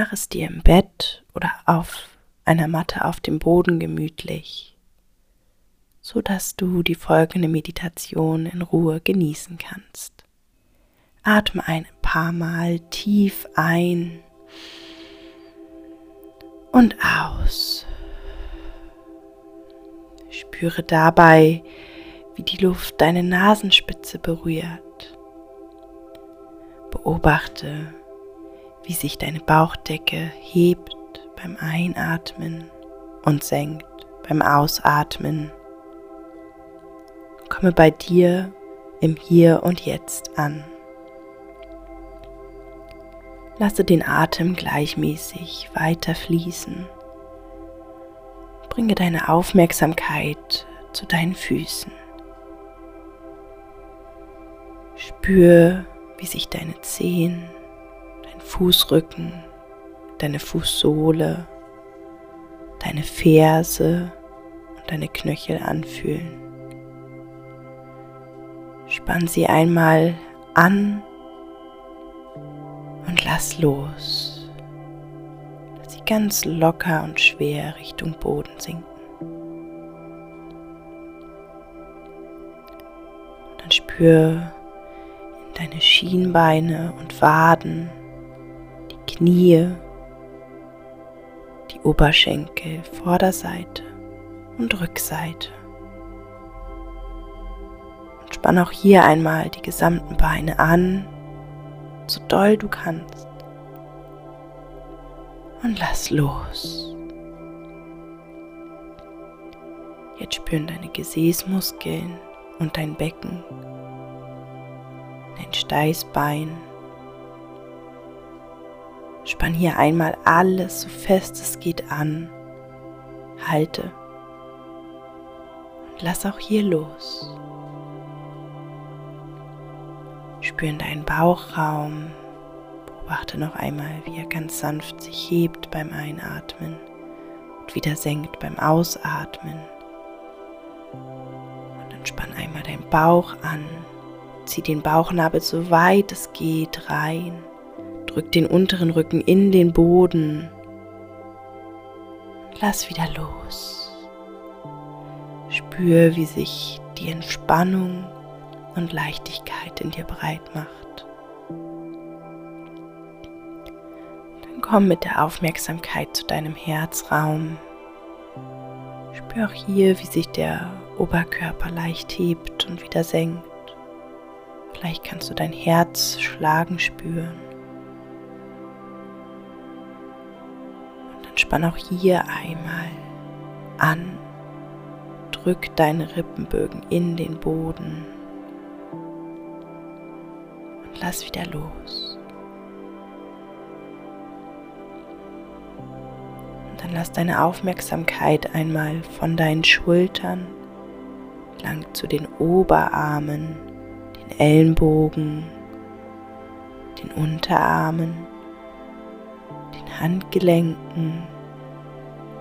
Mach es dir im Bett oder auf einer Matte auf dem Boden gemütlich, so dass du die folgende Meditation in Ruhe genießen kannst. Atme ein paar Mal tief ein und aus. Spüre dabei, wie die Luft deine Nasenspitze berührt. Beobachte, wie sich deine Bauchdecke hebt beim Einatmen und senkt beim Ausatmen. Komme bei dir im Hier und Jetzt an. Lasse den Atem gleichmäßig weiter fließen. Bringe deine Aufmerksamkeit zu deinen Füßen. Spür, wie sich deine Zehen, Fußrücken, deine Fußsohle, deine Ferse und deine Knöchel anfühlen. Spann sie einmal an und lass los. Lass sie ganz locker und schwer Richtung Boden sinken. Und dann spür in deine Schienbeine und Waden, Knie, die Oberschenkel, Vorderseite und Rückseite. Und spann auch hier einmal die gesamten Beine an so doll du kannst. Und lass los. Jetzt spüren deine Gesäßmuskeln und dein Becken, dein Steißbein. Spann hier einmal alles so fest es geht an. Halte und lass auch hier los. Spüren deinen Bauchraum. Beobachte noch einmal, wie er ganz sanft sich hebt beim Einatmen und wieder senkt beim Ausatmen. Und dann spann einmal deinen Bauch an. Zieh den Bauchnabel so weit es geht rein. Drück den unteren Rücken in den Boden. Lass wieder los. Spür, wie sich die Entspannung und Leichtigkeit in dir breit macht. Dann komm mit der Aufmerksamkeit zu deinem Herzraum. Spür auch hier, wie sich der Oberkörper leicht hebt und wieder senkt. Vielleicht kannst du dein Herz schlagen spüren. Spann auch hier einmal an. Drück deine Rippenbögen in den Boden lass wieder los. Und dann lass deine Aufmerksamkeit einmal von deinen Schultern lang zu den Oberarmen, den Ellenbogen, den Unterarmen, den Handgelenken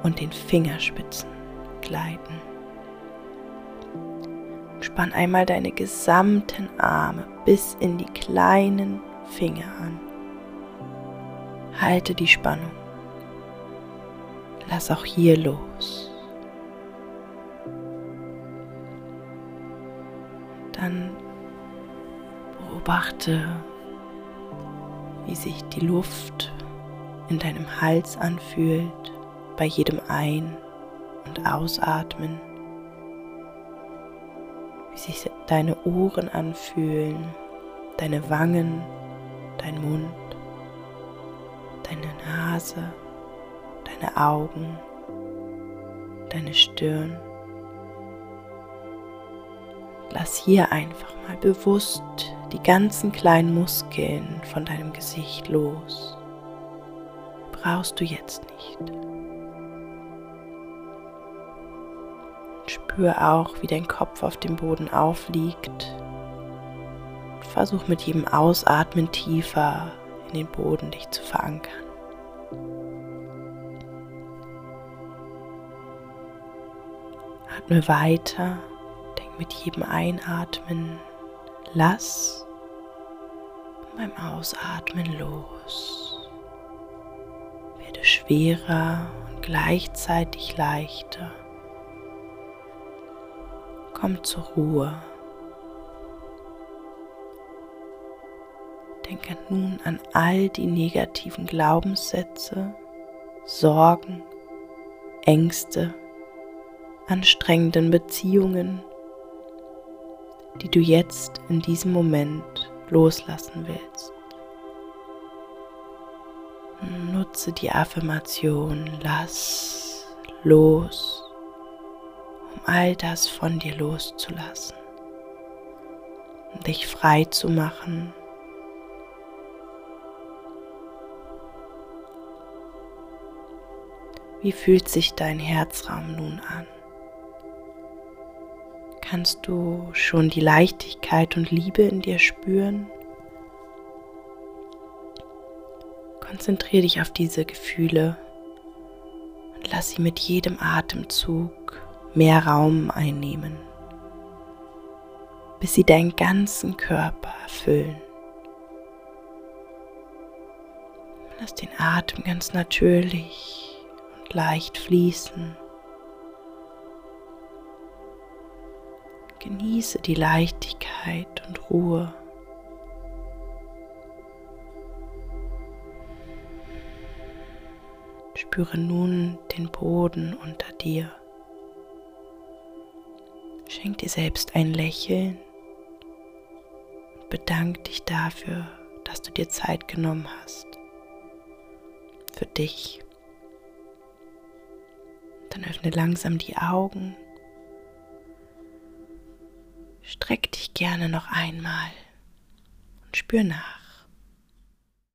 und den Fingerspitzen gleiten. Spann einmal deine gesamten Arme bis in die kleinen Finger an. Halte die Spannung. Lass auch hier los. Dann beobachte, wie sich die Luft in deinem Hals anfühlt bei jedem Ein- und Ausatmen wie sich deine Ohren anfühlen, deine Wangen, dein Mund, deine Nase, deine Augen, deine Stirn. Lass hier einfach mal bewusst die ganzen kleinen Muskeln von deinem Gesicht los. Brauchst du jetzt nicht. Spür auch, wie dein Kopf auf dem Boden aufliegt. Versuch mit jedem Ausatmen tiefer in den Boden dich zu verankern. Atme weiter, denk mit jedem Einatmen, lass und beim Ausatmen los. werde schwerer und gleichzeitig leichter. Komm zur Ruhe. Denke nun an all die negativen Glaubenssätze, Sorgen, Ängste, anstrengenden Beziehungen, die du jetzt in diesem Moment loslassen willst. Nutze die Affirmation Lass los, all das von dir loszulassen, dich frei zu machen. Wie fühlt sich dein Herzraum nun an? Kannst du schon die Leichtigkeit und Liebe in dir spüren? Konzentriere dich auf diese Gefühle und lass sie mit jedem Atemzug mehr Raum einnehmen, bis sie deinen ganzen Körper erfüllen. Lass den Atem ganz natürlich und leicht fließen. Genieße die Leichtigkeit und Ruhe. Spüre nun den Boden unter dir. Schenk dir selbst ein Lächeln und bedank dich dafür, dass du dir Zeit genommen hast. Für dich. Dann öffne langsam die Augen Streck dich gerne noch einmal und spür nach.